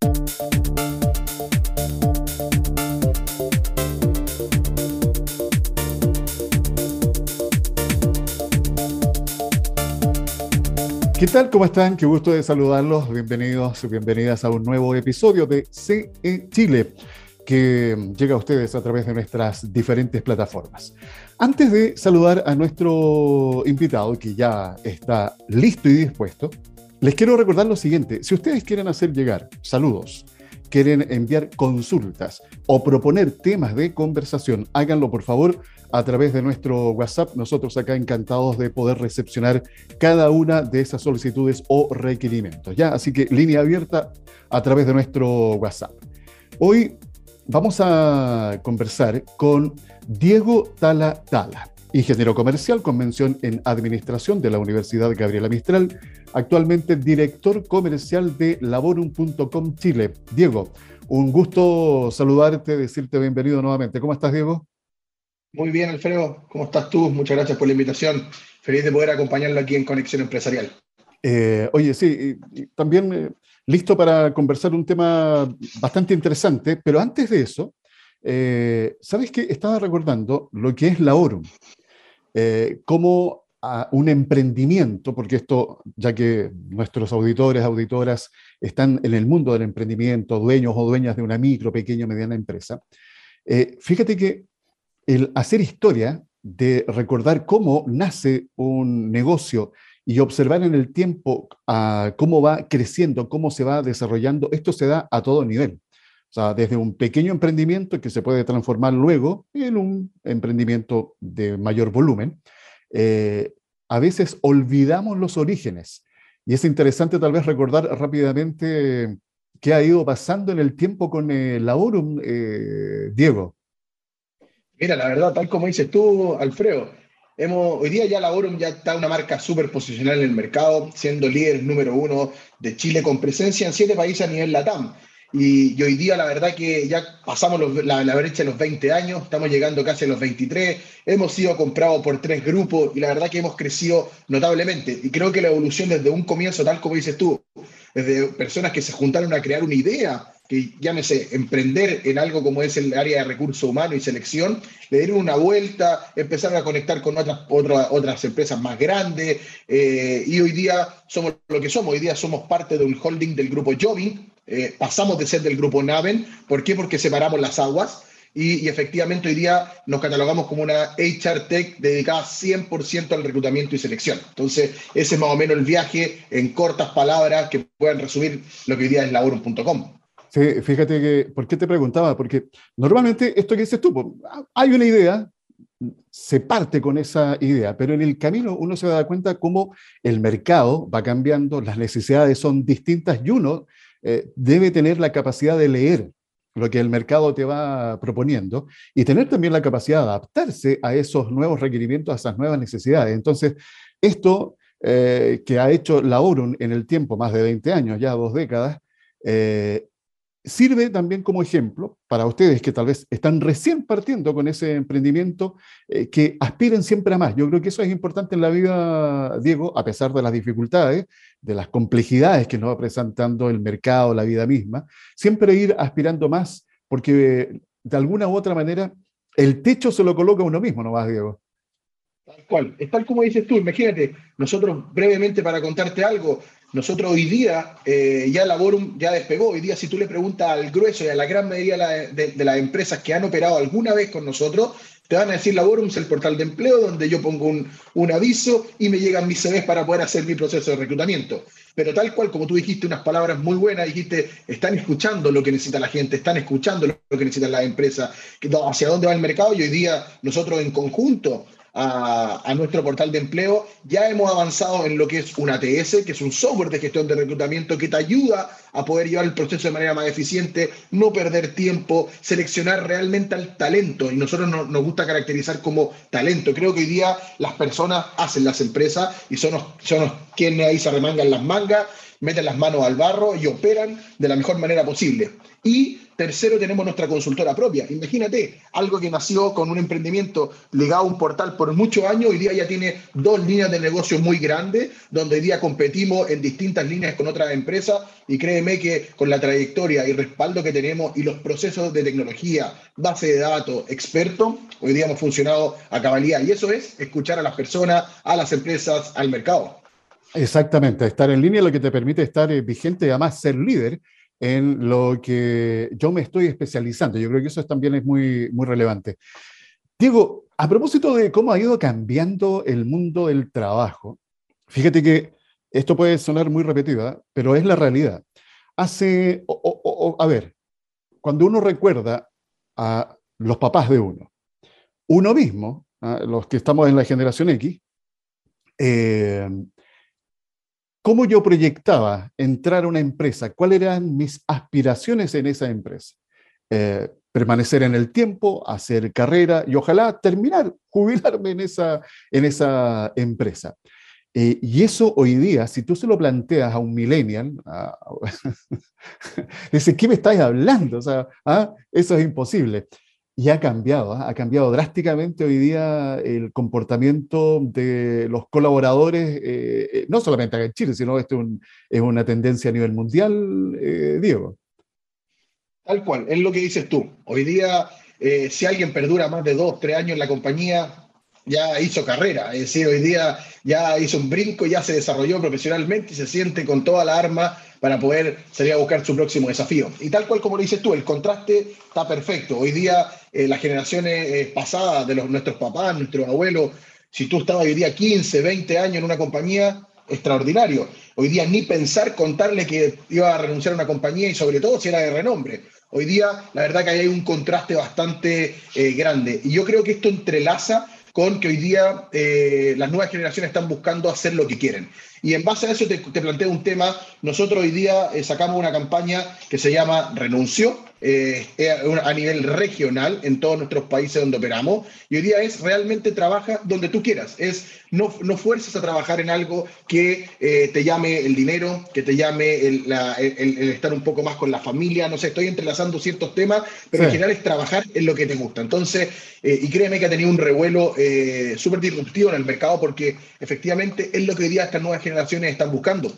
¿Qué tal? ¿Cómo están? Qué gusto de saludarlos. Bienvenidos bienvenidas a un nuevo episodio de CE Chile que llega a ustedes a través de nuestras diferentes plataformas. Antes de saludar a nuestro invitado, que ya está listo y dispuesto, les quiero recordar lo siguiente. Si ustedes quieren hacer llegar saludos, quieren enviar consultas o proponer temas de conversación, háganlo por favor a través de nuestro WhatsApp. Nosotros acá encantados de poder recepcionar cada una de esas solicitudes o requerimientos. ¿ya? Así que línea abierta a través de nuestro WhatsApp. Hoy vamos a conversar con Diego Tala Tala, ingeniero comercial con mención en administración de la Universidad Gabriela Mistral, actualmente director comercial de laborum.com Chile. Diego, un gusto saludarte, decirte bienvenido nuevamente. ¿Cómo estás, Diego? Muy bien, Alfredo. ¿Cómo estás tú? Muchas gracias por la invitación. Feliz de poder acompañarlo aquí en Conexión Empresarial. Eh, oye, sí, también eh, listo para conversar un tema bastante interesante, pero antes de eso, eh, ¿sabes qué? Estaba recordando lo que es la ORUM, como un emprendimiento, porque esto, ya que nuestros auditores, auditoras están en el mundo del emprendimiento, dueños o dueñas de una micro, pequeña, mediana empresa, fíjate que el hacer historia, de recordar cómo nace un negocio y observar en el tiempo ah, cómo va creciendo, cómo se va desarrollando, esto se da a todo nivel. O sea, desde un pequeño emprendimiento que se puede transformar luego en un emprendimiento de mayor volumen, eh, a veces olvidamos los orígenes. Y es interesante tal vez recordar rápidamente qué ha ido pasando en el tiempo con el Aurum, eh, Diego. Mira, la verdad, tal como dices tú, Alfredo, hemos, hoy día ya la Orum ya está una marca súper posicional en el mercado, siendo líder número uno de Chile con presencia en siete países a nivel LATAM. Y, hoy día la verdad que ya pasamos la, la, brecha de los 20 años, estamos llegando casi a los 23, hemos sido comprados por tres grupos y la verdad que hemos crecido notablemente. Y creo que la evolución desde un comienzo, tal como dices tú, desde personas que se juntaron a crear una idea, que llámese emprender en algo como es el área de recursos humanos y selección, le dieron una vuelta, empezaron a conectar con otras, otras, otras empresas más grandes eh, y hoy día somos lo que somos, hoy día somos parte de un holding del grupo Jobing, eh, pasamos de ser del grupo Naven, ¿por qué? Porque separamos las aguas. Y, y, efectivamente hoy día nos catalogamos como una HR Tech dedicada 100% al reclutamiento y selección. Entonces, ese es más o menos el viaje en cortas palabras que puedan resumir lo que hoy día es laborum.com. Sí, fíjate que, ¿por qué te preguntaba? Porque normalmente esto que dices tú, hay una idea, se parte con esa idea, pero en el camino uno se da cuenta cómo el mercado va cambiando, las necesidades son distintas y uno eh, debe tener la capacidad de leer lo que el mercado te va proponiendo y tener también la capacidad de adaptarse a esos nuevos requerimientos, a esas nuevas necesidades. Entonces, esto eh, que ha hecho la ORUN en el tiempo, más de 20 años, ya dos décadas, eh, sirve también como ejemplo para ustedes que tal vez están recién partiendo con ese emprendimiento, eh, que aspiren siempre a más. Yo creo que eso es importante en la vida, Diego, a pesar de las dificultades, de las complejidades que nos va presentando el mercado, la vida misma, siempre ir aspirando más, porque de alguna u otra manera el techo se lo coloca uno mismo, ¿no vas, Diego? Tal cual, es tal como dices tú, imagínate, nosotros brevemente para contarte algo, nosotros hoy día, eh, ya Laborum ya despegó, hoy día si tú le preguntas al grueso y a la gran mayoría de, las empresas que han operado alguna vez con nosotros, te van a decir Laborum es el portal de empleo donde yo pongo un, un, aviso y me llegan mis CVs para poder hacer mi proceso de reclutamiento. Pero tal cual, como tú dijiste unas palabras muy buenas, dijiste, están escuchando lo que necesita la gente, están escuchando lo que necesitan las empresas, hacia dónde va el mercado y hoy día nosotros en conjunto a, nuestro portal de empleo, ya hemos avanzado en lo que es un ATS, que es un software de gestión de reclutamiento que te ayuda a poder llevar el proceso de manera más eficiente, no perder tiempo, seleccionar realmente al talento. Y nosotros nos gusta caracterizar como talento. Creo que hoy día las personas hacen las empresas y son, son quienes ahí se remangan las mangas meten las manos al barro y operan de la mejor manera posible. Y tercero, tenemos nuestra consultora propia. Imagínate, algo que nació con un emprendimiento ligado a un portal por muchos años, hoy día ya tiene dos líneas de negocio muy grandes, donde hoy día competimos en distintas líneas con otras empresas y créeme que con la trayectoria y respaldo que tenemos y los procesos de tecnología, base de datos, expertos, hoy día hemos funcionado a cabalidad. Y eso es escuchar a las personas, a las empresas, al mercado. Exactamente, estar en línea lo que te permite estar eh, vigente y además ser líder en lo que yo me estoy especializando. Yo creo que eso también es muy, muy relevante. Diego, a propósito de cómo ha ido cambiando el mundo del trabajo, fíjate que esto puede sonar muy repetida, pero es la realidad. Hace, a ver, cuando uno recuerda a los papás de uno, uno mismo, los que estamos en la generación X, eh, ¿Cómo yo proyectaba entrar a una empresa? ¿Cuáles eran mis aspiraciones en esa empresa? Eh, permanecer en el tiempo, hacer carrera y ojalá terminar, jubilarme en esa, en esa empresa. Eh, y eso hoy día, si tú se lo planteas a un millennial, dice, ¿qué me estáis hablando? O sea, ¿ah? eso es imposible. Y ha cambiado, ¿ah? ha cambiado drásticamente hoy día el comportamiento de los colaboradores, eh, eh, no solamente acá en Chile, sino esto es, una tendencia a nivel mundial, eh, Diego. Tal cual, es lo que dices tú. Hoy día, si alguien perdura más de dos, tres años en la compañía, ya hizo carrera, es decir, hoy día ya hizo un brinco, ya se desarrolló profesionalmente y se siente con toda la arma para poder salir a buscar su próximo desafío. Y tal cual como lo dices tú, el contraste está perfecto. Hoy día eh, las generaciones eh, pasadas de los, nuestros papás, nuestros abuelos, si tú estabas hoy día 15, 20 años en una compañía, extraordinario. Hoy día ni pensar contarle que iba a renunciar a una compañía y sobre todo si era de renombre. Hoy día la verdad que hay un contraste bastante eh, grande. Y yo creo que esto entrelaza con que hoy día las nuevas generaciones están buscando hacer lo que quieren. Y en base a eso te, planteo un tema. Nosotros hoy día eh, sacamos una campaña que se llama Renuncio, eh, a nivel regional en todos nuestros países donde operamos. Y hoy día es realmente trabaja donde tú quieras. Es no, no fuerces a trabajar en algo que eh, te llame el dinero, que te llame el, estar un poco más con la familia. No sé, estoy entrelazando ciertos temas, pero en general es trabajar en lo que te gusta. Entonces, eh, y créeme que ha tenido un revuelo súper disruptivo en el mercado porque efectivamente es lo que hoy día estas nuevas generaciones están buscando.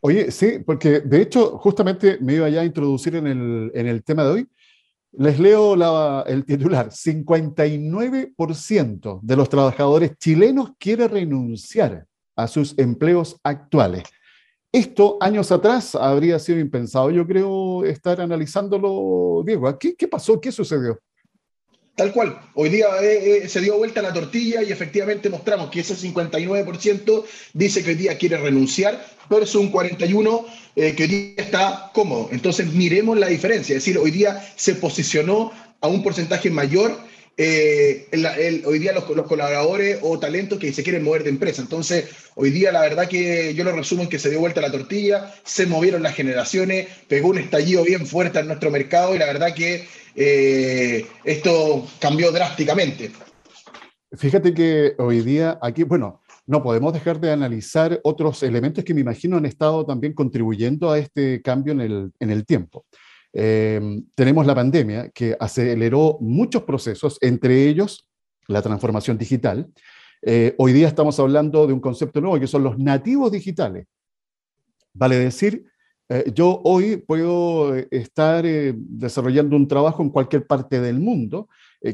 Oye, sí, porque de hecho justamente me iba ya a introducir en el, en el tema de hoy. Les leo el titular. 59% de los trabajadores chilenos quiere renunciar a sus empleos actuales. Esto años atrás habría sido impensado. Yo creo estar analizándolo, Diego. ¿Qué, qué pasó? ¿Qué sucedió? Tal cual. Hoy día eh, eh, se dio vuelta la tortilla y efectivamente mostramos que ese 59% dice que hoy día quiere renunciar versus un 41% eh, que hoy día está cómodo. Entonces miremos la diferencia. Es decir, hoy día se posicionó a un porcentaje mayor hoy día los, colaboradores o talentos que se quieren mover de empresa. Entonces, hoy día la verdad que yo lo resumo en que se dio vuelta la tortilla, se movieron las generaciones, pegó un estallido bien fuerte en nuestro mercado y la verdad que eh, esto cambió drásticamente. Fíjate que hoy día aquí, bueno, no podemos dejar de analizar otros elementos que me imagino han estado también contribuyendo a este cambio en el, en el tiempo. Eh, tenemos la pandemia que aceleró muchos procesos, entre ellos la transformación digital. Eh, hoy día estamos hablando de un concepto nuevo que son los nativos digitales. Vale decir eh, yo hoy puedo eh, estar eh, desarrollando un trabajo en cualquier parte del mundo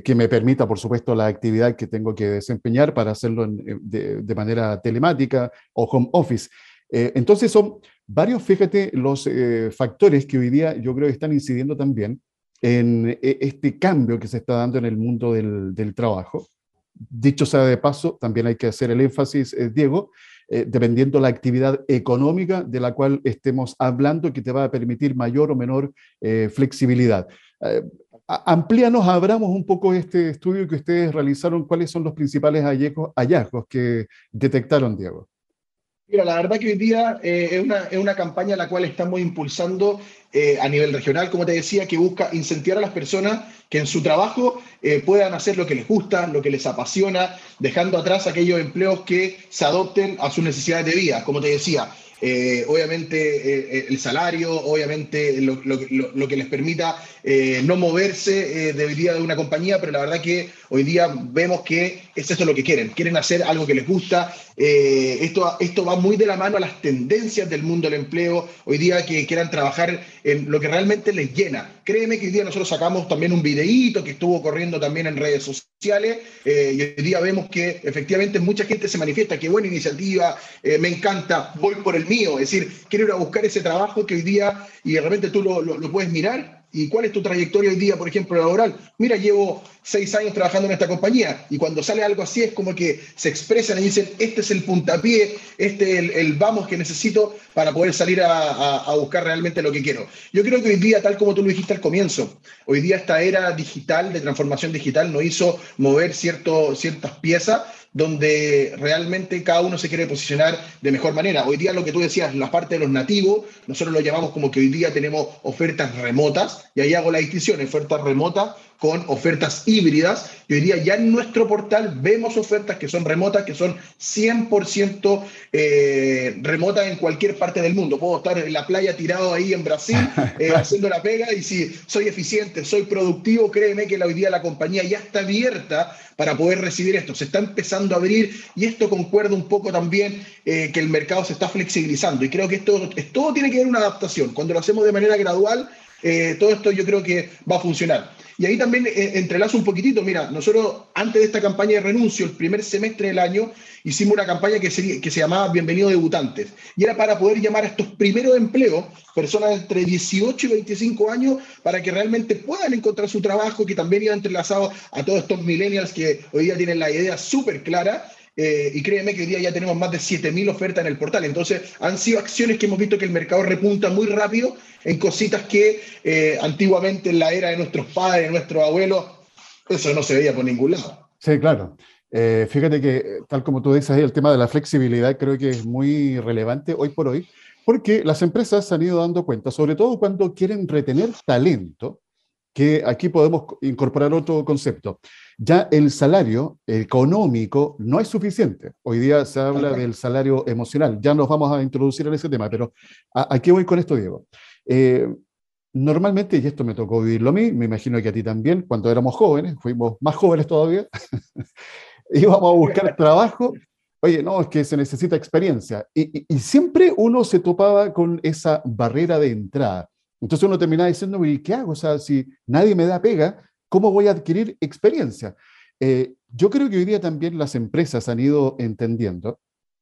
que me permita, por supuesto, la actividad que tengo que desempeñar para hacerlo de, manera telemática o home office. entonces son varios, fíjate, los factores que hoy día yo creo están incidiendo también en este cambio que se está dando en el mundo del trabajo. Dicho sea de paso, también hay que hacer el énfasis, Diego, eh, dependiendo la actividad económica de la cual estemos hablando, que te va a permitir mayor o menor eh, flexibilidad. Eh, amplíanos, abramos un poco este estudio que ustedes realizaron, cuáles son los principales hallazgos que detectaron, Diego. Mira, la verdad que hoy día eh, es, una, es, una, campaña la cual estamos impulsando eh, a nivel regional, como te decía, que busca incentivar a las personas que en su trabajo eh, puedan hacer lo que les gusta, lo que les apasiona, dejando atrás aquellos empleos que se adopten a sus necesidades de vida. Como te decía, obviamente el salario, obviamente lo, que les permita no moverse debería de una compañía, pero la verdad que hoy día vemos que es eso lo que quieren, quieren hacer algo que les gusta. esto, esto va muy de la mano a las tendencias del mundo del empleo, hoy día que quieran trabajar en lo que realmente les llena. Créeme que hoy día nosotros sacamos también un videíto que estuvo corriendo también en redes sociales. Y hoy día vemos que efectivamente mucha gente se manifiesta, qué buena iniciativa, eh, me encanta, voy por el mío, es decir, quiero ir a buscar ese trabajo que hoy día, y de repente tú lo, lo puedes mirar ¿Y cuál es tu trayectoria hoy día, por ejemplo, laboral? Mira, llevo seis años trabajando en esta compañía y cuando sale algo así es como que se expresan y dicen, este es el puntapié, este es el, vamos que necesito para poder salir a, buscar realmente lo que quiero. Yo creo que hoy día, tal como tú lo dijiste al comienzo, hoy día esta era digital, de transformación digital, nos hizo mover cierto, ciertas piezas donde realmente cada uno se quiere posicionar de mejor manera. Hoy día lo que tú decías, la parte de los nativos, nosotros lo llamamos como que hoy día tenemos ofertas remotas, y ahí hago la distinción, ofertas remotas con ofertas híbridas. Y hoy día ya en nuestro portal vemos ofertas que son remotas, que son 100% eh, remotas en cualquier parte del mundo. Puedo estar en la playa tirado ahí en Brasil eh, haciendo la pega y si soy eficiente, soy productivo, créeme que hoy día la compañía ya está abierta para poder recibir esto. Se está empezando a abrir y esto concuerda un poco también eh, que el mercado se está flexibilizando. Y creo que esto, todo tiene que ver una adaptación. Cuando lo hacemos de manera gradual, todo esto yo creo que va a funcionar. Y ahí también eh, entrelazo un poquitito. Mira, nosotros antes de esta campaña de renuncio, el primer semestre del año, hicimos una campaña que, que se llamaba Bienvenido Debutantes. Y era para poder llamar a estos primeros empleos, personas entre 18 y 25 años, para que realmente puedan encontrar su trabajo, que también iba entrelazado a todos estos millennials que hoy día tienen la idea súper clara eh, y créeme que hoy día ya tenemos más de 7.000 ofertas en el portal. Entonces, han sido acciones que hemos visto que el mercado repunta muy rápido en cositas que eh, antiguamente en la era de nuestros padres, de nuestros abuelos, eso no se veía por ningún lado. Sí, claro. Eh, fíjate que, tal como tú dices, el tema de la flexibilidad creo que es muy relevante hoy por hoy, porque las empresas se han ido dando cuenta, sobre todo cuando quieren retener talento, que aquí podemos incorporar otro concepto. Ya el salario económico no es suficiente. Hoy día se habla del salario emocional. Ya nos vamos a introducir en ese tema, pero ¿a, qué voy con esto, Diego? Eh, normalmente, y esto me tocó vivirlo a mí, me imagino que a ti también, cuando éramos jóvenes, fuimos más jóvenes todavía, íbamos a buscar trabajo. Oye, no, es que se necesita experiencia. y siempre uno se topaba con esa barrera de entrada entonces uno termina diciendo, ¿y qué hago? O sea, si nadie me da pega, ¿cómo voy a adquirir experiencia? Eh, yo creo que hoy día también las empresas han ido entendiendo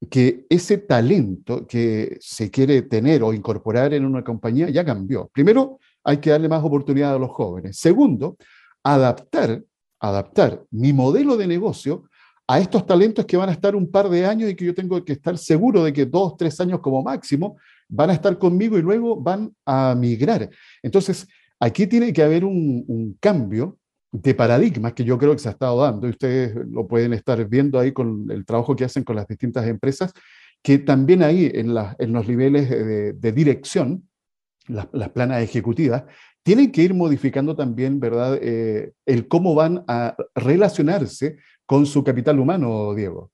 que ese talento que se quiere tener o incorporar en una compañía ya cambió. Primero, hay que darle más oportunidad a los jóvenes. Segundo, adaptar, adaptar mi modelo de negocio a estos talentos que van a estar un par de años y que yo tengo que estar seguro de que dos, tres años como máximo van a estar conmigo y luego van a migrar. Entonces, aquí tiene que haber un, cambio de paradigma que yo creo que se ha estado dando y ustedes lo pueden estar viendo ahí con el trabajo que hacen con las distintas empresas, que también ahí en, en los niveles de, dirección, las, planas ejecutivas, tienen que ir modificando también, ¿verdad?, eh, el cómo van a relacionarse con su capital humano, Diego.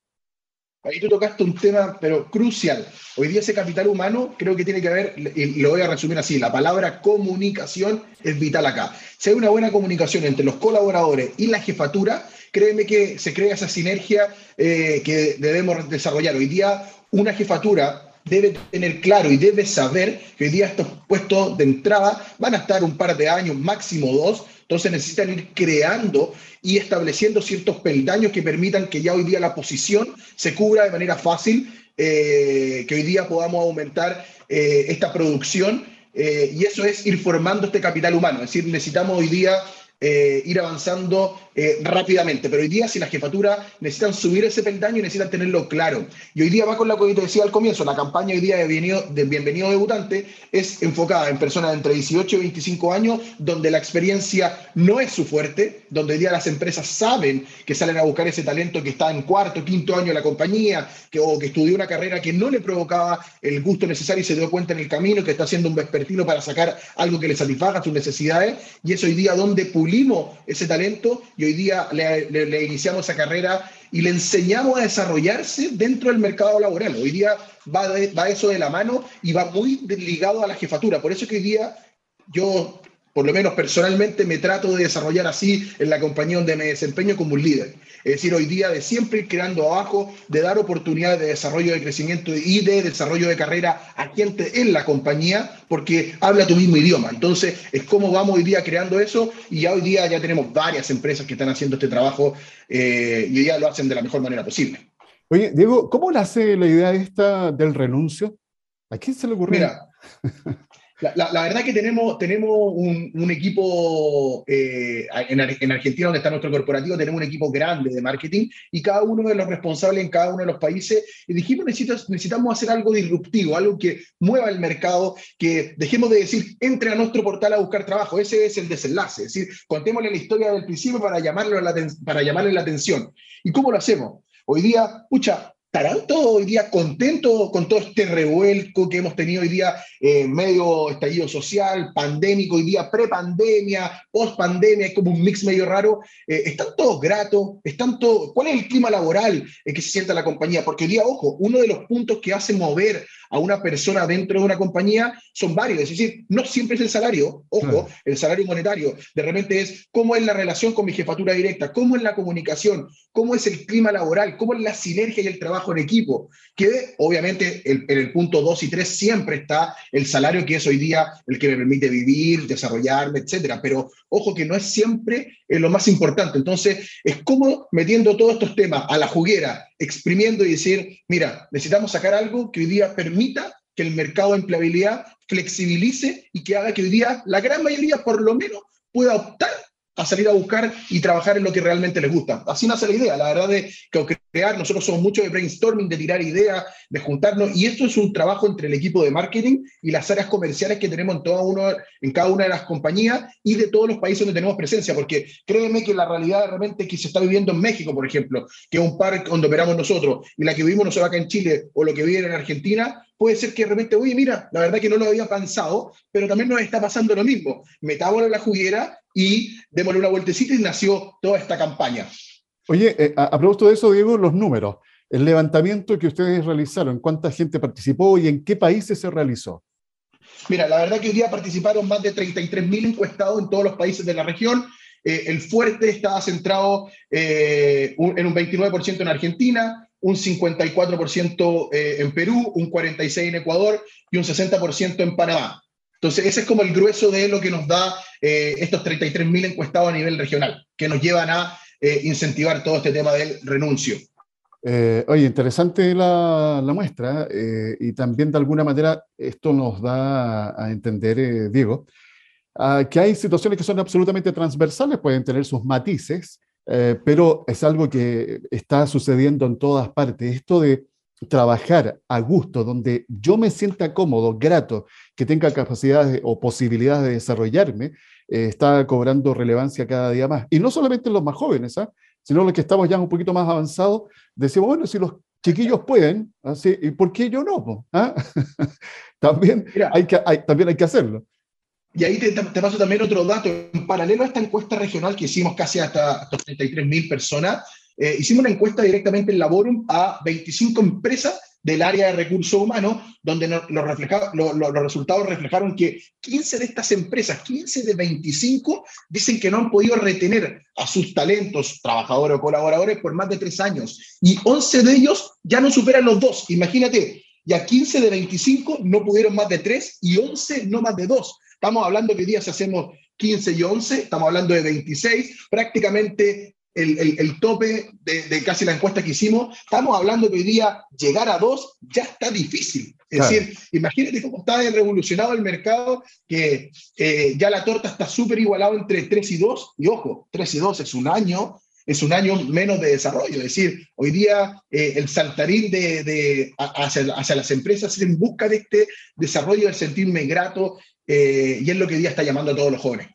Ahí tú tocaste un tema, pero crucial. Hoy día ese capital humano creo que tiene que haber, y lo voy a resumir así, la palabra comunicación es vital acá. Si hay una buena comunicación entre los colaboradores y la jefatura, créeme que se crea esa sinergia eh, que debemos desarrollar. Hoy día una jefatura debe tener claro y debe saber que hoy día estos puestos de entrada van a estar un par de años, máximo dos, entonces necesitan ir creando y estableciendo ciertos peldaños que permitan que ya hoy día la posición se cubra de manera fácil, eh, que hoy día podamos aumentar eh, esta producción. Eh, y eso es ir formando este capital humano. Es decir, necesitamos hoy día ir avanzando eh, rápidamente. Pero hoy día, si la jefatura necesitan subir ese peldaño y necesitan tenerlo claro. Y hoy día va con lo que te decía al comienzo, la campaña hoy día de bienvenido, de bienvenido debutante es enfocada en personas entre 18 y 25 años, donde la experiencia no es su fuerte, donde hoy día las empresas saben que salen a buscar ese talento que está en cuarto, quinto año de la compañía, que, o que estudió una carrera que no le provocaba el gusto necesario y se dio cuenta en el camino que está haciendo un vespertino para sacar algo que le satisfaga sus necesidades. Y es hoy día donde pulimos ese talento y hoy día le, iniciamos esa carrera y le enseñamos a desarrollarse dentro del mercado laboral. Hoy día va, va eso de la mano y va muy ligado a la jefatura. Por eso que hoy día yo por lo menos personalmente me trato de desarrollar así en la compañía donde me desempeño como un líder. Es decir, hoy día de siempre ir creando abajo, de dar oportunidades de desarrollo de crecimiento y de desarrollo de carrera a gente en la compañía, porque habla tu mismo idioma. Entonces, es como vamos hoy día creando eso y ya hoy día ya tenemos varias empresas que están haciendo este trabajo eh, y hoy día lo hacen de la mejor manera posible. Oye, Diego, ¿cómo nace la idea esta del renuncio? ¿A quién se le ocurrió? Mira, La, verdad que tenemos, un, equipo eh, en, en, Argentina, donde está nuestro corporativo, tenemos un equipo grande de marketing y cada uno de los responsables en cada uno de los países, y dijimos, necesitamos, necesitamos hacer algo disruptivo, algo que mueva el mercado, que dejemos de decir, entre a nuestro portal a buscar trabajo, ese es el desenlace, es decir, contémosle la historia del principio para, llamarlo la, para llamarle la atención. ¿Y cómo lo hacemos? Hoy día, pucha, ¿Estarán todos hoy día contentos con todo este revuelco que hemos tenido hoy día en medio estallido social, pandémico, hoy día prepandemia, post-pandemia, es como un mix medio raro? Eh, ¿Están todos gratos? ¿Están todos, ¿Cuál es el clima laboral en que se sienta la compañía? Porque hoy día, ojo, uno de los puntos que hace mover a una persona dentro de una compañía son varios. Es decir, no siempre es el salario, ojo, el salario monetario. De repente es cómo es la relación con mi jefatura directa, cómo es la comunicación, cómo es el clima laboral, cómo es la sinergia y el trabajo en equipo. Que obviamente en el punto 2 y 3 siempre está el salario que es hoy día el que me permite vivir, desarrollarme, etcétera. Pero ojo que no es siempre eh, lo más importante. Entonces, es como metiendo todos estos temas a la juguera, exprimiendo y decir, mira, necesitamos sacar algo que hoy día permita que el mercado de empleabilidad flexibilice y que haga que hoy día la gran mayoría por lo menos pueda optar a salir a buscar y trabajar en lo que realmente les gusta. Así nace la idea, la verdad de que crear, nosotros somos mucho de brainstorming, de tirar ideas, de juntarnos, y esto es un trabajo entre el equipo de marketing y las áreas comerciales que tenemos en, todo uno, en cada una de las compañías y de todos los países donde tenemos presencia, porque créeme que la realidad de repente que se está viviendo en México, por ejemplo, que es un parque donde operamos nosotros, y la que vivimos nosotros acá en Chile, o lo que viven en Argentina, puede ser que de repente, oye, mira, la verdad que no lo había pensado, pero también nos está pasando lo mismo. Metámoslo en la juguera y démosle una vueltecita y nació toda esta campaña. Oye, eh, a, propósito de eso, Diego, los números. El levantamiento que ustedes realizaron, ¿cuánta gente participó y en qué países se realizó? Mira, la verdad que hoy día participaron más de 33.000 encuestados en todos los países de la región. Eh, el fuerte estaba centrado eh, en un 29% en Argentina, un 54% en Perú, un 46% en Ecuador y un 60% en Panamá. Entonces, ese es como el grueso de lo que nos da estos 33.000 encuestados a nivel regional, que nos llevan a eh, incentivar todo este tema del renuncio. Eh, oye, interesante la, muestra y también de alguna manera esto nos da a entender, Diego, que hay situaciones que son absolutamente transversales, pueden tener sus matices, pero es algo que está sucediendo en todas partes. Esto de trabajar a gusto, donde yo me sienta cómodo, grato, que tenga capacidades o posibilidades de desarrollarme, eh, está cobrando relevancia cada día más. Y no solamente en los más jóvenes, ¿ah? sino los que estamos ya un poquito más avanzados, decimos, bueno, si los chiquillos pueden, ¿así? ¿y por qué yo no? ¿Ah? también, hay que, también hay que hacerlo. Y ahí te, paso también otro dato. En paralelo a esta encuesta regional que hicimos casi hasta, hasta 33.000 personas, eh, hicimos una encuesta directamente en Laborum a 25 empresas del área de recursos humanos, donde los, los resultados reflejaron que 15 de estas empresas, 15 de 25, dicen que no han podido retener a sus talentos, trabajadores o colaboradores, por más de tres años. Y 11 de ellos ya no superan los dos. Imagínate, ya 15 de 25 no pudieron más de tres y 11 no más de dos. Estamos hablando que hoy día si hacemos 15 y 11, estamos hablando de 26, prácticamente el, tope de, casi la encuesta que hicimos, estamos hablando que hoy día llegar a dos ya está difícil. Es decir, imagínate cómo está revolucionado el mercado, que eh, ya la torta está súper igualado entre 3 y 2, y ojo, 3 y 2 es un año, es un año menos de desarrollo. Es decir, hoy día eh, el saltarín de, hacia, hacia, las empresas es en busca de este desarrollo del sentirme grato, eh, y es lo que hoy día está llamando a todos los jóvenes.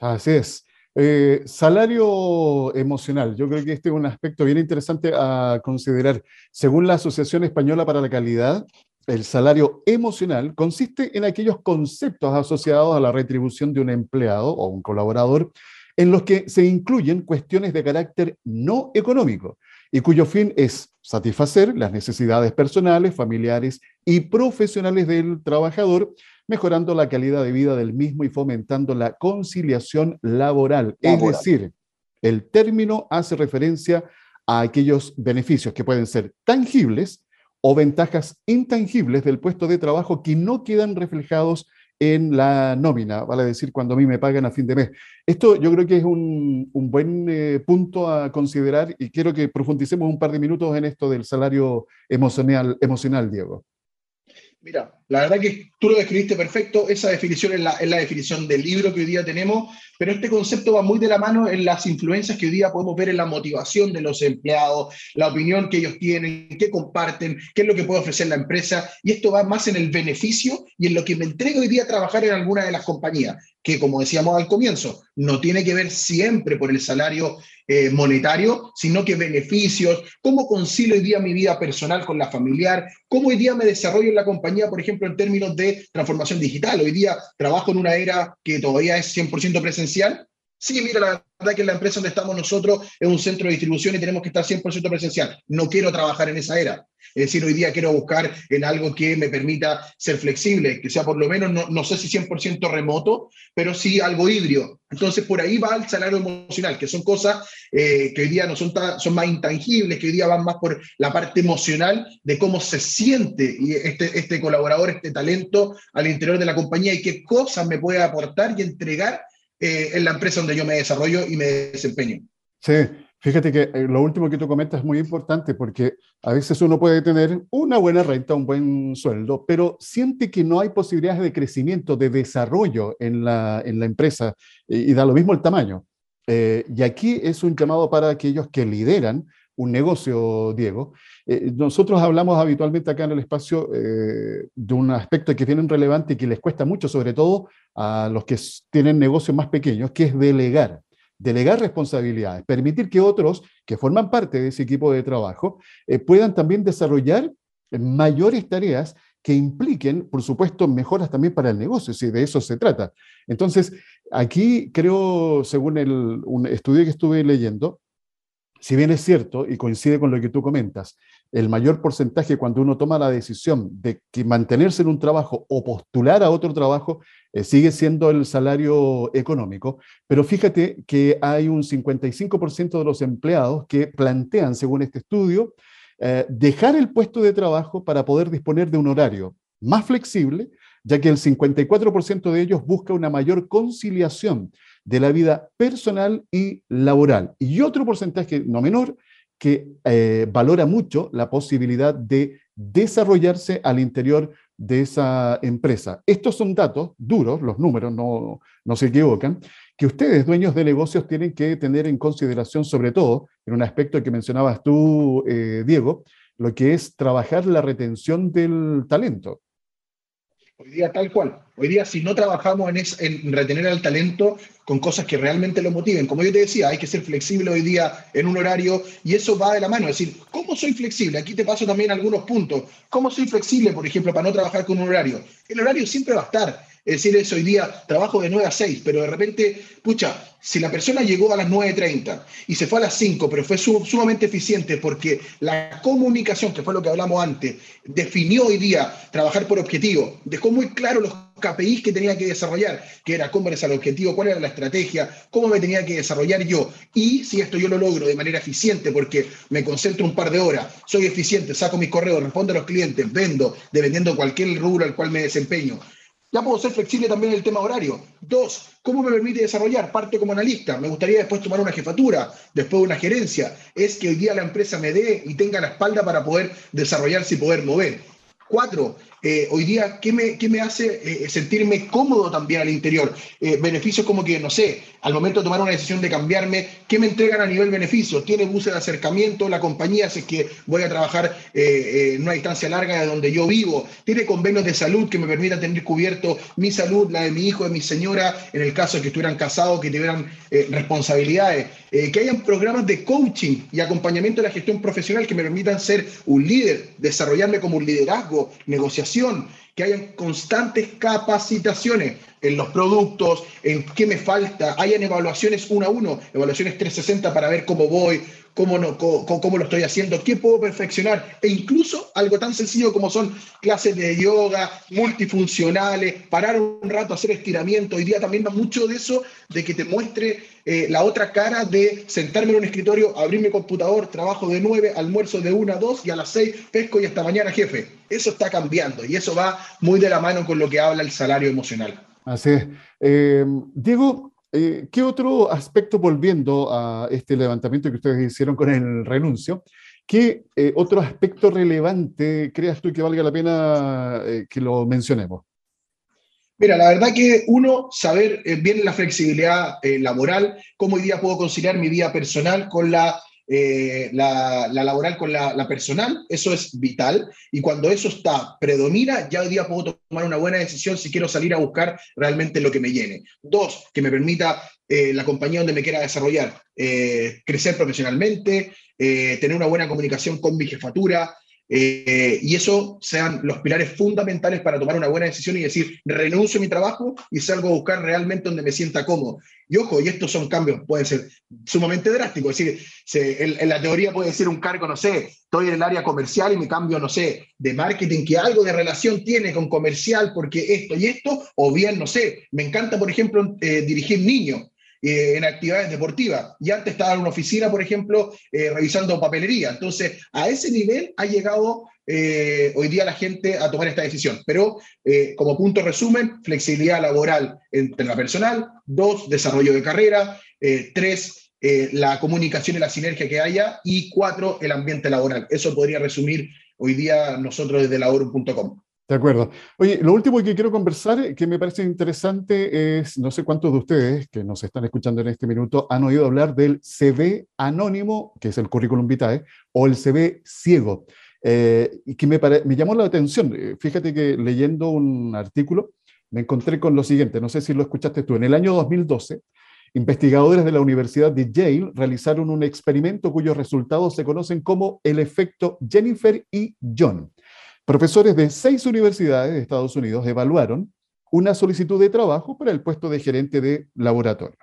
Así es. Eh, salario emocional, yo creo que este es un aspecto bien interesante a considerar. Según la Asociación Española para la Calidad, el salario emocional consiste en aquellos conceptos asociados a la retribución de un empleado o un colaborador en los que se incluyen cuestiones de carácter no económico y cuyo fin es satisfacer las necesidades personales, familiares y profesionales del trabajador, mejorando la calidad de vida del mismo y fomentando la conciliación laboral. Es decir, el término hace referencia a aquellos beneficios que pueden ser tangibles o ventajas intangibles del puesto de trabajo que no quedan reflejados en la nómina, vale decir, cuando a mí me pagan a fin de mes. Esto yo creo que es un, buen eh, punto a considerar y quiero que profundicemos un par de minutos en esto del salario emocional, emocional Diego. Mira, la verdad que tú lo describiste perfecto, esa definición es la, es la, definición del libro que hoy día tenemos, pero este concepto va muy de la mano en las influencias que hoy día podemos ver en la motivación de los empleados, la opinión que ellos tienen, qué comparten, qué es lo que puede ofrecer la empresa, y esto va más en el beneficio y en lo que me entrega hoy día a trabajar en alguna de las compañías, que como decíamos al comienzo, no tiene que ver siempre por el salario eh, monetario, sino que beneficios, cómo concilio hoy día mi vida personal con la familiar, cómo hoy día me desarrollo en la compañía, por ejemplo, en términos de transformación digital. Hoy día trabajo en una era que todavía es 100% presencial. Sí, mira, la verdad que la empresa donde estamos nosotros es un centro de distribución y tenemos que estar 100% presencial. No quiero trabajar en esa era. Es decir, hoy día quiero buscar en algo que me permita ser flexible, que sea por lo menos, no, no sé si 100% remoto, pero sí algo híbrido. Entonces, por ahí va el salario emocional, que son cosas eh, que hoy día no son, son más intangibles, que hoy día van más por la parte emocional de cómo se siente este, este colaborador, este talento al interior de la compañía y qué cosas me puede aportar y entregar eh, en la empresa donde yo me desarrollo y me desempeño. Sí, Fíjate que eh, lo último que tú comentas es muy importante porque a veces uno puede tener una buena renta, un buen sueldo, pero siente que no hay posibilidades de crecimiento, de desarrollo en la, en la empresa y, da lo mismo el tamaño. Eh, y aquí es un llamado para aquellos que lideran un negocio, Diego. Eh, nosotros hablamos habitualmente acá en el espacio de un aspecto que tienen relevante y que les cuesta mucho, sobre todo a los que tienen negocios más pequeños, que es delegar delegar responsabilidades, permitir que otros que forman parte de ese equipo de trabajo eh, puedan también desarrollar mayores tareas que impliquen, por supuesto, mejoras también para el negocio, si de eso se trata. Entonces, aquí creo, según el, un estudio que estuve leyendo, si bien es cierto y coincide con lo que tú comentas, el mayor porcentaje cuando uno toma la decisión de que mantenerse en un trabajo o postular a otro trabajo eh, sigue siendo el salario económico, pero fíjate que hay un 55% de los empleados que plantean, según este estudio, eh, dejar el puesto de trabajo para poder disponer de un horario más flexible, ya que el 54% de ellos busca una mayor conciliación de la vida personal y laboral. Y otro porcentaje no menor que eh, valora mucho la posibilidad de desarrollarse al interior de esa empresa. Estos son datos duros, los números no, no se equivocan, que ustedes, dueños de negocios, tienen que tener en consideración, sobre todo, en un aspecto que mencionabas tú, eh, Diego, lo que es trabajar la retención del talento. Hoy día tal cual. Hoy día si no trabajamos en, retener al talento con cosas que realmente lo motiven, como yo te decía, hay que ser flexible hoy día en un horario y eso va de la mano. Es decir, ¿cómo soy flexible? Aquí te paso también algunos puntos. ¿Cómo soy flexible, por ejemplo, para no trabajar con un horario? El horario siempre va a estar. Es decir, es hoy día trabajo de 9 a 6, pero de repente, pucha, si la persona llegó a las 9.30 y se fue a las 5, pero fue sumamente eficiente porque la comunicación, que fue lo que hablamos antes, definió hoy día trabajar por objetivo, dejó muy claro los KPIs que tenía que desarrollar, que era cómo era el objetivo, cuál era la estrategia, cómo me tenía que desarrollar yo. Y si esto yo lo logro de manera eficiente, porque me concentro un par de horas, soy eficiente, saco mis correos, respondo a los clientes, vendo, dependiendo de cualquier rubro al cual me desempeño, ya puedo ser flexible también en el tema horario. Dos, ¿cómo me permite desarrollar? Parte como analista. Me gustaría después tomar una jefatura, después una gerencia. Es que hoy día la empresa me dé y tenga la espalda para poder desarrollarse y poder mover. Cuatro, eh, hoy día, ¿qué me, hace eh, sentirme cómodo también al interior? Eh, beneficios como que, no sé, al momento de tomar una decisión de cambiarme, ¿qué me entregan a nivel beneficio? ¿Tiene buses de acercamiento la compañía si es que voy a trabajar en una distancia larga de donde yo vivo? ¿Tiene convenios de salud que me permitan tener cubierto mi salud, la de mi hijo, de mi señora, en el caso de que estuvieran casados, que tuvieran responsabilidades? que hayan programas de coaching y acompañamiento de la gestión profesional que me permitan ser un líder, desarrollarme como un liderazgo, negociación que hayan constantes capacitaciones en los productos, en qué me falta, hayan evaluaciones uno a uno, evaluaciones 360 para ver cómo voy, cómo, no, cómo, lo estoy haciendo, qué puedo perfeccionar, e incluso algo tan sencillo como son clases de yoga multifuncionales, parar un rato, hacer estiramiento. Hoy día también va mucho de eso, de que te muestre eh, la otra cara de sentarme en un escritorio, abrir mi computador, trabajo de 9, almuerzo de 1 a 2 y a las 6 pesco y hasta mañana, jefe. Eso está cambiando y eso va muy de la mano con lo que habla el salario emocional. Así es. Eh, Diego, eh, ¿Qué otro aspecto, volviendo a este levantamiento que ustedes hicieron con el renuncio, qué eh, otro aspecto relevante creas tú que valga la pena eh, que lo mencionemos? Mira, la verdad que uno, saber bien la flexibilidad laboral, cómo hoy día puedo conciliar mi vida personal con la eh, la, laboral con la, personal, eso es vital. Y cuando eso está, predomina, ya hoy día puedo tomar una buena decisión si quiero salir a buscar realmente lo que me llene. Dos, que me permita eh, la compañía donde me quiera desarrollar, eh, crecer profesionalmente, tener una buena comunicación con mi jefatura, eh, y eso sean los pilares fundamentales para tomar una buena decisión y decir, renuncio a mi trabajo y salgo a buscar realmente donde me sienta cómodo. Y ojo, y estos son cambios, pueden ser sumamente drásticos. Es decir, en, la teoría puede ser un cargo, no sé, estoy en el área comercial y me cambio, no sé, de marketing que algo de relación tiene con comercial porque esto y esto, o bien, no sé, me encanta, por ejemplo, eh, dirigir niños eh, en actividades deportivas. Y antes estaba en una oficina, por ejemplo, eh, revisando papelería. Entonces, a ese nivel ha llegado eh, hoy día la gente a tomar esta decisión. Pero como punto resumen, flexibilidad laboral entre la personal, dos, desarrollo de carrera, tres, la comunicación y la sinergia que haya, y cuatro, el ambiente laboral. Eso podría resumir hoy día nosotros desde laborum.com. De acuerdo. Oye, lo último que quiero conversar, que me parece interesante, es, no sé cuántos de ustedes que nos están escuchando en este minuto han oído hablar del CV anónimo, que es el currículum vitae, o el CV ciego, eh, y que me, me llamó la atención. Eh, fíjate que leyendo un artículo me encontré con lo siguiente, no sé si lo escuchaste tú, en el año 2012, investigadores de la Universidad de Yale realizaron un experimento cuyos resultados se conocen como el efecto Jennifer y John Profesores de seis universidades de Estados Unidos evaluaron una solicitud de trabajo para el puesto de gerente de laboratorio.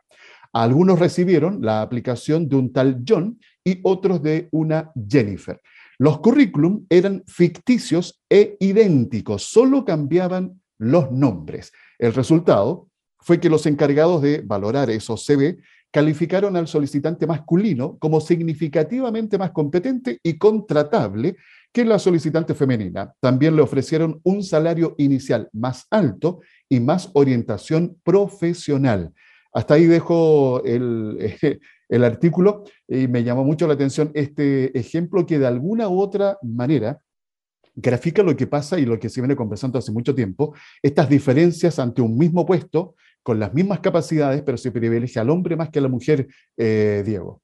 Algunos recibieron la aplicación de un tal John y otros de una Jennifer. Los currículum eran ficticios e idénticos, solo cambiaban los nombres. El resultado fue que los encargados de valorar esos CV calificaron al solicitante masculino como significativamente más competente y contratable que la solicitante femenina. También le ofrecieron un salario inicial más alto y más orientación profesional. Hasta ahí dejo el, el artículo y me llamó mucho la atención este ejemplo que de alguna u otra manera grafica lo que pasa y lo que se viene conversando hace mucho tiempo, estas diferencias ante un mismo puesto, con las mismas capacidades, pero se privilegia al hombre más que a la mujer, eh, Diego.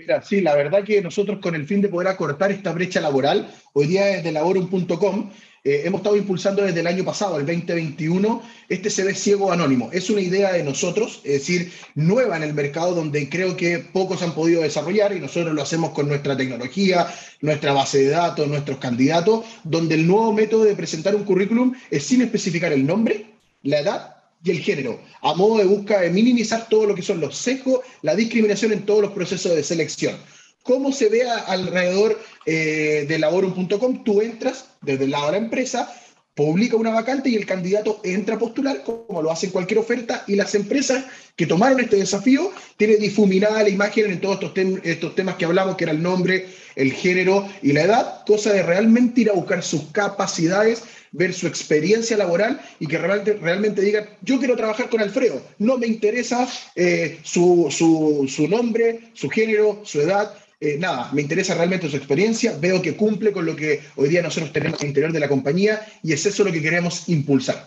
Mira, sí, la verdad que nosotros con el fin de poder acortar esta brecha laboral, hoy día desde laborum.com eh, hemos estado impulsando desde el año pasado, el 2021, este CV ciego anónimo. Es una idea de nosotros, es decir, nueva en el mercado donde creo que pocos han podido desarrollar y nosotros lo hacemos con nuestra tecnología, nuestra base de datos, nuestros candidatos, donde el nuevo método de presentar un currículum es sin especificar el nombre, la edad y el género, a modo de busca de minimizar todo lo que son los sesgos, la discriminación en todos los procesos de selección. ¿Cómo se vea alrededor eh, de laborum.com? Tú entras desde el lado de la empresa, publica una vacante y el candidato entra a postular, como lo hace cualquier oferta, y las empresas que tomaron este desafío tienen difuminada la imagen en todos estos, estos temas que hablamos, que era el nombre, el género y la edad, cosa de realmente ir a buscar sus capacidades ver su experiencia laboral y que realmente, realmente digan, yo quiero trabajar con Alfredo, no me interesa eh, su, su, nombre, su género, su edad, eh, nada, me interesa realmente su experiencia, veo que cumple con lo que hoy día nosotros tenemos al interior de la compañía y es eso lo que queremos impulsar.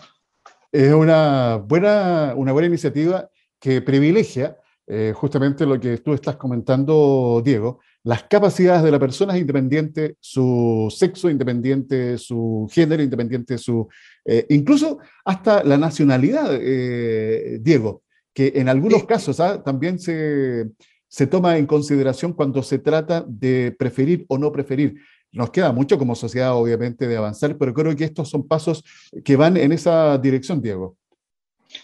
Es una buena, una buena iniciativa que privilegia eh, justamente lo que tú estás comentando, Diego, las capacidades de la persona es independiente, su sexo independiente, su género independiente, su, eh, incluso hasta la nacionalidad, eh, Diego, que en algunos casos ¿ah? también se, se toma en consideración cuando se trata de preferir o no preferir. nos queda mucho como sociedad, obviamente, de avanzar, pero creo que estos son pasos que van en esa dirección, Diego.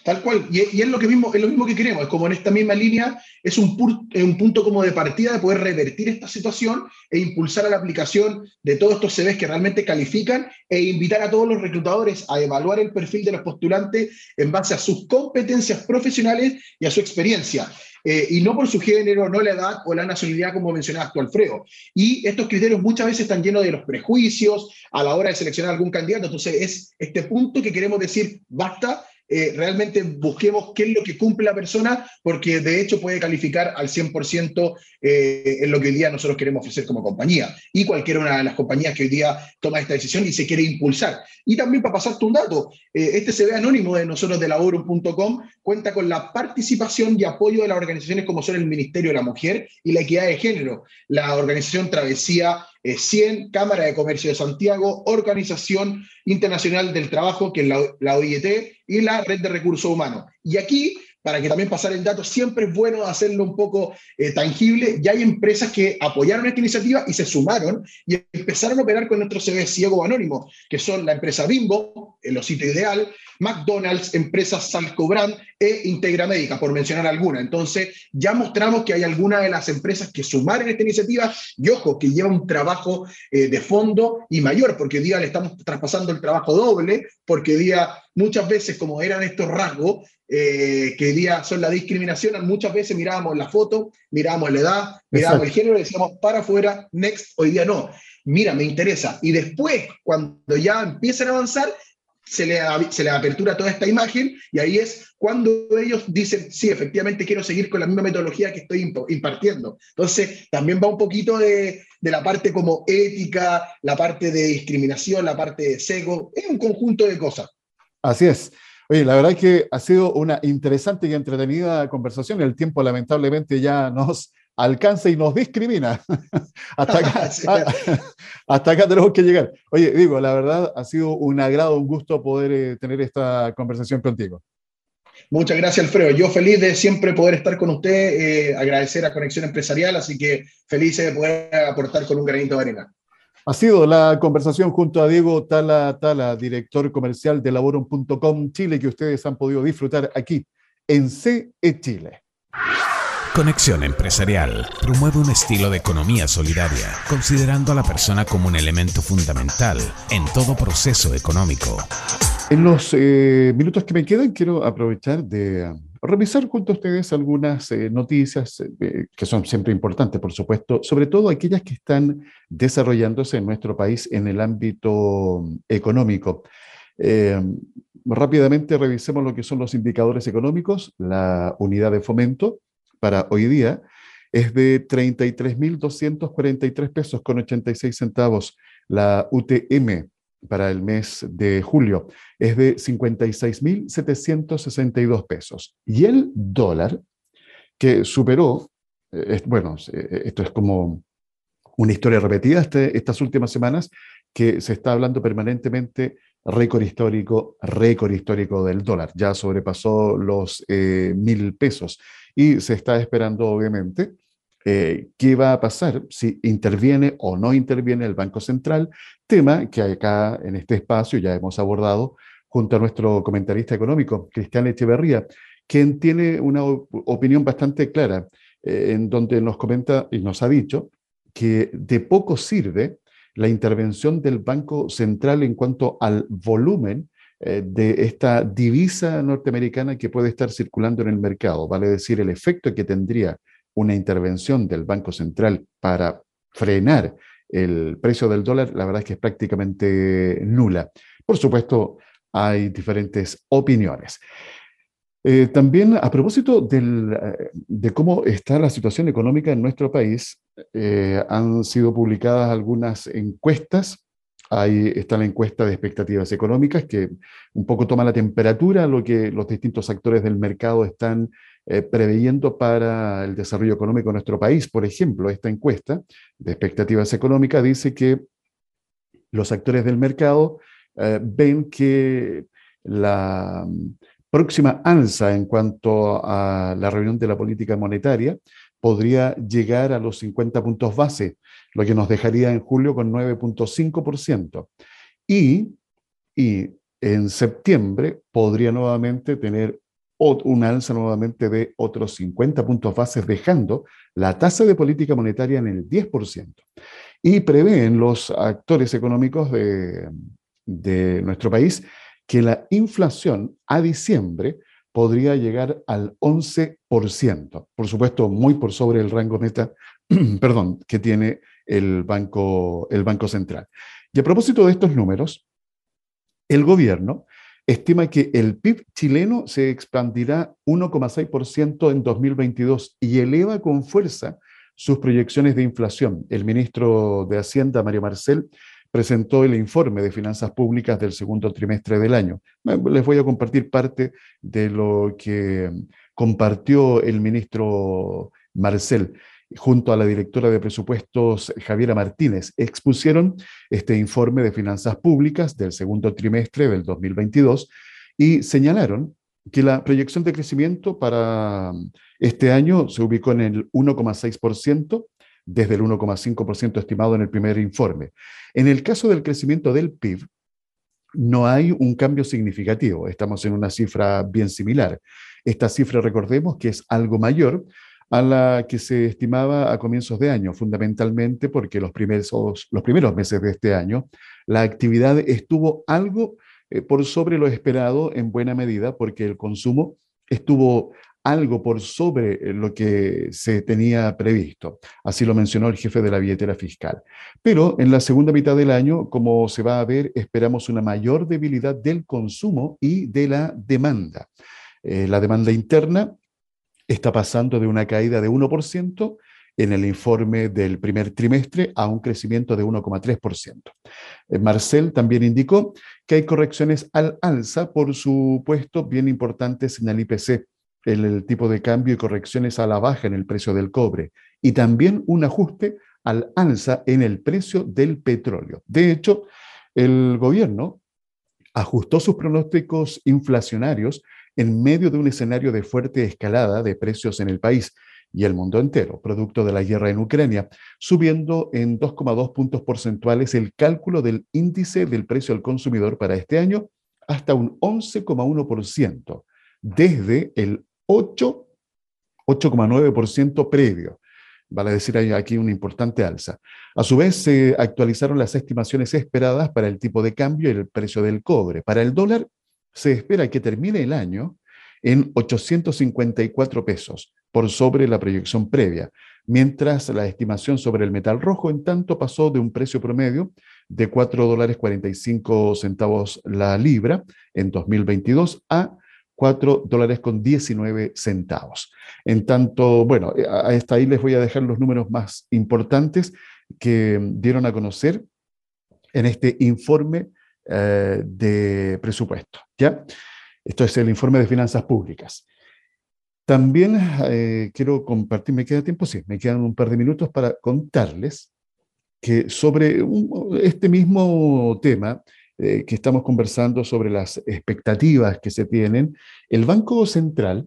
Tal cual, y, es, lo que mismo, es lo mismo que queremos, es como en esta misma línea, es un, un punto como de partida de poder revertir esta situación e impulsar a la aplicación de todos estos CVs que realmente califican e invitar a todos los reclutadores a evaluar el perfil de los postulantes en base a sus competencias profesionales y a su experiencia. Eh, y no por su género, no la edad o la nacionalidad, como mencionabas tú, Alfredo. Y estos criterios muchas veces están llenos de los prejuicios a la hora de seleccionar algún candidato. Entonces, es este punto que queremos decir, basta, eh, realmente busquemos qué es lo que cumple la persona, porque de hecho puede calificar al 100% eh, en lo que hoy día nosotros queremos ofrecer como compañía y cualquiera una de las compañías que hoy día toma esta decisión y se quiere impulsar. Y también para pasarte un dato, eh, este CV anónimo de nosotros de laborum.com cuenta con la participación y apoyo de las organizaciones como son el Ministerio de la Mujer y la Equidad de Género, la organización Travesía 100, Cámara de Comercio de Santiago, Organización Internacional del Trabajo, que es la, OIT, y la Red de Recursos Humanos. Y aquí para que también pasar el dato, siempre es bueno hacerlo un poco eh, tangible. Ya hay empresas que apoyaron esta iniciativa y se sumaron y empezaron a operar con nuestro CV ciego anónimo, que son la empresa Bimbo, el Osito Ideal, McDonald's, empresas Salcobrand e Integra Médica, por mencionar alguna. Entonces, ya mostramos que hay algunas de las empresas que sumaron esta iniciativa y ojo, que lleva un trabajo eh, de fondo y mayor, porque hoy día le estamos traspasando el trabajo doble, porque hoy día muchas veces, como eran estos rasgos, eh, que hoy día son la discriminación, muchas veces mirábamos la foto, mirábamos la edad, mirábamos el género y decíamos, para afuera, next, hoy día no. Mira, me interesa. Y después, cuando ya empiezan a avanzar, se le, se le apertura toda esta imagen y ahí es cuando ellos dicen, sí, efectivamente quiero seguir con la misma metodología que estoy impartiendo. Entonces, también va un poquito de, de la parte como ética, la parte de discriminación, la parte de sesgo, es un conjunto de cosas. Así es. Oye, la verdad es que ha sido una interesante y entretenida conversación. El tiempo lamentablemente ya nos alcanza y nos discrimina. hasta, acá, hasta acá tenemos que llegar. Oye, digo, la verdad ha sido un agrado, un gusto poder eh, tener esta conversación contigo. Muchas gracias, Alfredo. Yo feliz de siempre poder estar con usted, eh, agradecer a Conexión Empresarial, así que feliz de poder aportar con un granito de arena. Ha sido la conversación junto a Diego Tala Tala, director comercial de Laborum.com Chile, que ustedes han podido disfrutar aquí en CE Chile. Conexión Empresarial promueve un estilo de economía solidaria, considerando a la persona como un elemento fundamental en todo proceso económico. En los eh, minutos que me quedan, quiero aprovechar de revisar junto a ustedes algunas eh, noticias eh, que son siempre importantes, por supuesto, sobre todo aquellas que están desarrollándose en nuestro país en el ámbito económico. Eh, rápidamente revisemos lo que son los indicadores económicos. La unidad de fomento para hoy día es de 33.243 pesos con 86 centavos. La UTM para el mes de julio es de 56.762 pesos. Y el dólar, que superó, eh, bueno, eh, esto es como una historia repetida este, estas últimas semanas, que se está hablando permanentemente récord histórico, récord histórico del dólar. Ya sobrepasó los eh, mil pesos y se está esperando, obviamente, eh, qué va a pasar si interviene o no interviene el Banco Central, tema que acá en este espacio ya hemos abordado junto a nuestro comentarista económico, Cristian Echeverría, quien tiene una opinión bastante clara, eh, en donde nos comenta y nos ha dicho que de poco sirve la intervención del Banco Central en cuanto al volumen eh, de esta divisa norteamericana que puede estar circulando en el mercado, vale decir, el efecto que tendría una intervención del Banco Central para frenar el precio del dólar, la verdad es que es prácticamente nula. Por supuesto, hay diferentes opiniones. Eh, también a propósito eh, de cómo está la situación económica en nuestro país, eh, han sido publicadas algunas encuestas. Ahí está la encuesta de expectativas económicas que un poco toma la temperatura lo que los distintos actores del mercado están eh, preveyendo para el desarrollo económico de nuestro país. Por ejemplo, esta encuesta de expectativas económicas dice que los actores del mercado ven que la próxima alza en cuanto a la reunión de la política monetaria podría llegar a los 50 puntos base, lo que nos dejaría en julio con 9.5%. Y, y en septiembre podría nuevamente tener un alza nuevamente de otros 50 puntos bases, dejando la tasa de política monetaria en el 10%. Y prevén los actores económicos de, de nuestro país que la inflación a diciembre podría llegar al 11%, por supuesto muy por sobre el rango meta, perdón, que tiene el Banco, el Banco Central. Y a propósito de estos números, el gobierno estima que el PIB chileno se expandirá 1,6% en 2022 y eleva con fuerza sus proyecciones de inflación. El ministro de Hacienda, Mario Marcel, presentó el informe de finanzas públicas del segundo trimestre del año. Les voy a compartir parte de lo que compartió el ministro Marcel junto a la directora de presupuestos Javiera Martínez, expusieron este informe de finanzas públicas del segundo trimestre del 2022 y señalaron que la proyección de crecimiento para este año se ubicó en el 1,6%, desde el 1,5% estimado en el primer informe. En el caso del crecimiento del PIB, no hay un cambio significativo, estamos en una cifra bien similar. Esta cifra, recordemos que es algo mayor a la que se estimaba a comienzos de año, fundamentalmente porque los primeros, los primeros meses de este año la actividad estuvo algo eh, por sobre lo esperado en buena medida porque el consumo estuvo algo por sobre eh, lo que se tenía previsto. Así lo mencionó el jefe de la billetera fiscal. Pero en la segunda mitad del año, como se va a ver, esperamos una mayor debilidad del consumo y de la demanda. Eh, la demanda interna está pasando de una caída de 1% en el informe del primer trimestre a un crecimiento de 1,3%. Eh, Marcel también indicó que hay correcciones al alza, por supuesto, bien importantes en el IPC el, tipo de cambio y correcciones a la baja en el precio del cobre y también un ajuste al alza en el precio del petróleo. De hecho, el gobierno ajustó sus pronósticos inflacionarios en medio de un escenario de fuerte escalada de precios en el país y el mundo entero, producto de la guerra en Ucrania, subiendo en 2,2 puntos porcentuales el cálculo del índice del precio al consumidor para este año hasta un 11,1%, desde el 8,9% previo. Vale decir, hay aquí una importante alza. A su vez, se actualizaron las estimaciones esperadas para el tipo de cambio y el precio del cobre. Para el dólar, se espera que termine el año en 854 pesos, por sobre la proyección previa, mientras la estimación sobre el metal rojo, en tanto, pasó de un precio promedio de 4 dólares 45 centavos la libra en 2022 a 4 dólares con 19 centavos. En tanto, bueno, eh, a esta ahí les voy a dejar los números más importantes que dieron a conocer en este informe eh, de presupuesto. ¿ya? Esto es el informe de finanzas públicas. También eh, quiero compartir, ¿me queda tiempo? Sí, me quedan un par de minutos para contarles que sobre este mismo tema, eh, que estamos conversando sobre las expectativas que se tienen, el Banco Central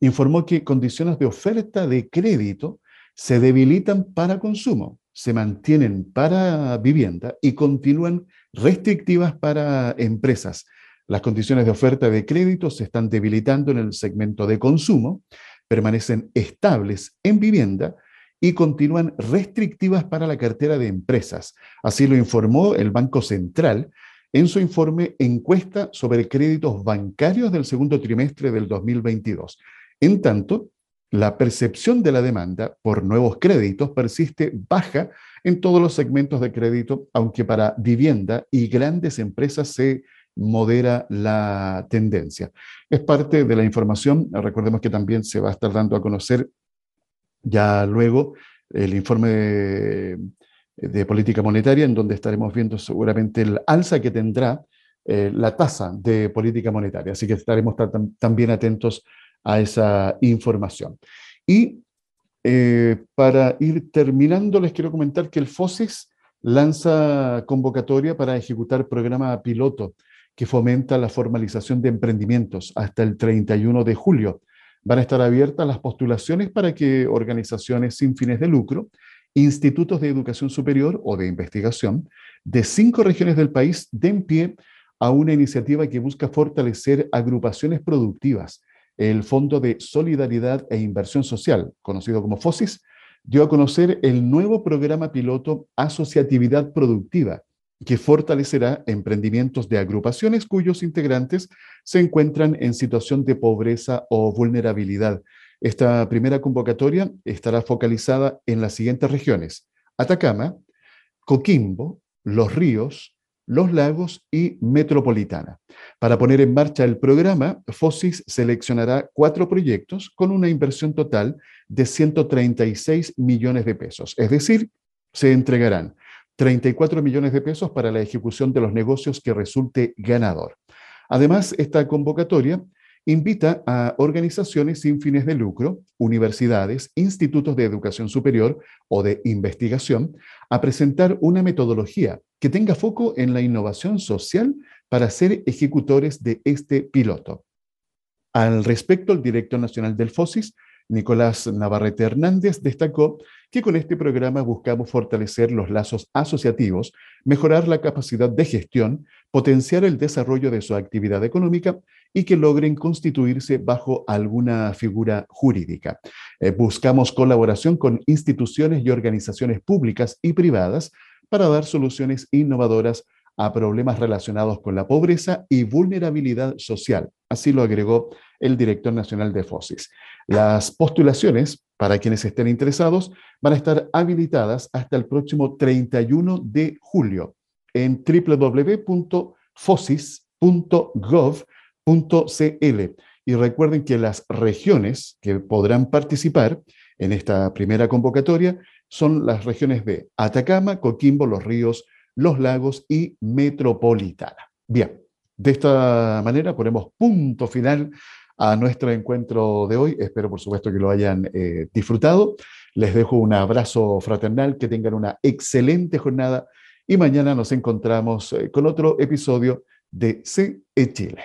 informó que condiciones de oferta de crédito se debilitan para consumo, se mantienen para vivienda y continúan restrictivas para empresas. Las condiciones de oferta de crédito se están debilitando en el segmento de consumo, permanecen estables en vivienda y continúan restrictivas para la cartera de empresas. Así lo informó el Banco Central en su informe Encuesta sobre créditos bancarios del segundo trimestre del 2022. En tanto, la percepción de la demanda por nuevos créditos persiste baja en todos los segmentos de crédito, aunque para vivienda y grandes empresas se modera la tendencia. Es parte de la información. Recordemos que también se va a estar dando a conocer ya luego el informe de, política monetaria, en donde estaremos viendo seguramente el alza que tendrá eh, la tasa de política monetaria. Así que estaremos también atentos a esa información. Y eh, para ir terminando, les quiero comentar que el FOSIS lanza convocatoria para ejecutar programa piloto que fomenta la formalización de emprendimientos hasta el 31 de julio van a estar abiertas las postulaciones para que organizaciones sin fines de lucro, institutos de educación superior o de investigación de cinco regiones del país den pie a una iniciativa que busca fortalecer agrupaciones productivas. El Fondo de Solidaridad e Inversión Social, conocido como FOSIS, dio a conocer el nuevo programa piloto Asociatividad Productiva, que fortalecerá emprendimientos de agrupaciones cuyos integrantes se encuentran en situación de pobreza o vulnerabilidad. Esta primera convocatoria estará focalizada en las siguientes regiones: Atacama, Coquimbo, Los Ríos, Los Lagos y Metropolitana. Para poner en marcha el programa, FOSIS seleccionará cuatro proyectos con una inversión total de 136 millones de pesos, es decir, se entregarán 34 millones de pesos para la ejecución de los negocios que resulte ganador. Además, esta convocatoria invita a organizaciones sin fines de lucro, universidades, institutos de educación superior o de investigación a presentar una metodología que tenga foco en la innovación social para ser ejecutores de este piloto. Al respecto, el director nacional del FOSIS Nicolás Navarrete Hernández destacó que con este programa buscamos fortalecer los lazos asociativos, mejorar la capacidad de gestión, potenciar el desarrollo de su actividad económica y que logren constituirse bajo alguna figura jurídica. Eh, buscamos colaboración con instituciones y organizaciones públicas y privadas para dar soluciones innovadoras a problemas relacionados con la pobreza y vulnerabilidad social. Así lo agregó el director nacional de FOSIS. Las postulaciones, para quienes estén interesados, van a estar habilitadas hasta el próximo 31 de julio en www.fosis.gov.cl. Y recuerden que las regiones que podrán participar en esta primera convocatoria son las regiones de Atacama, Coquimbo, Los Ríos, Los Lagos y Metropolitana. Bien, de esta manera ponemos punto final a nuestro encuentro de hoy. Espero, por supuesto, que lo hayan eh, disfrutado. Les dejo un abrazo fraternal, que tengan una excelente jornada y mañana nos encontramos eh, con otro episodio de CE Chile.